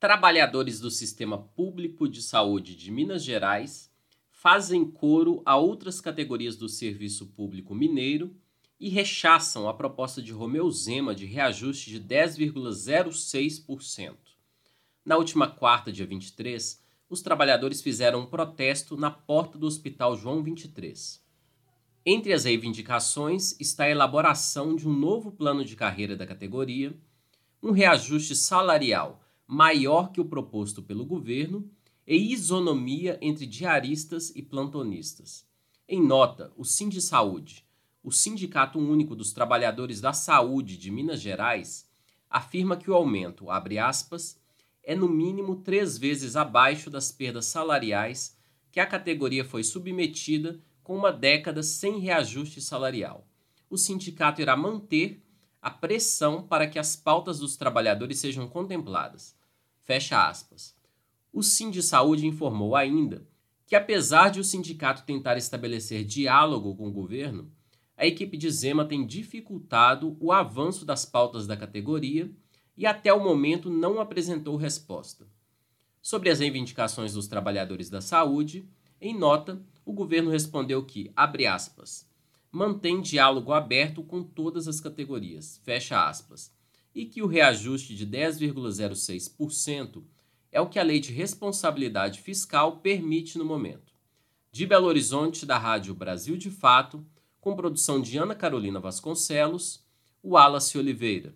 Trabalhadores do Sistema Público de Saúde de Minas Gerais fazem coro a outras categorias do serviço público mineiro e rechaçam a proposta de Romeu Zema de reajuste de 10,06%. Na última quarta, dia 23, os trabalhadores fizeram um protesto na porta do Hospital João 23. Entre as reivindicações está a elaboração de um novo plano de carreira da categoria, um reajuste salarial maior que o proposto pelo governo e isonomia entre diaristas e plantonistas. Em nota, o Sind Saúde, o Sindicato Único dos Trabalhadores da Saúde de Minas Gerais, afirma que o aumento, abre aspas, é no mínimo três vezes abaixo das perdas salariais que a categoria foi submetida com uma década sem reajuste salarial. O sindicato irá manter a pressão para que as pautas dos trabalhadores sejam contempladas, Fecha aspas. O Sim de Saúde informou ainda que, apesar de o sindicato tentar estabelecer diálogo com o governo, a equipe de Zema tem dificultado o avanço das pautas da categoria e até o momento não apresentou resposta. Sobre as reivindicações dos trabalhadores da saúde, em nota, o governo respondeu que, abre aspas, mantém diálogo aberto com todas as categorias, fecha aspas, e que o reajuste de 10,06% é o que a Lei de Responsabilidade Fiscal permite no momento. De Belo Horizonte, da Rádio Brasil de Fato, com produção de Ana Carolina Vasconcelos, Wallace Oliveira.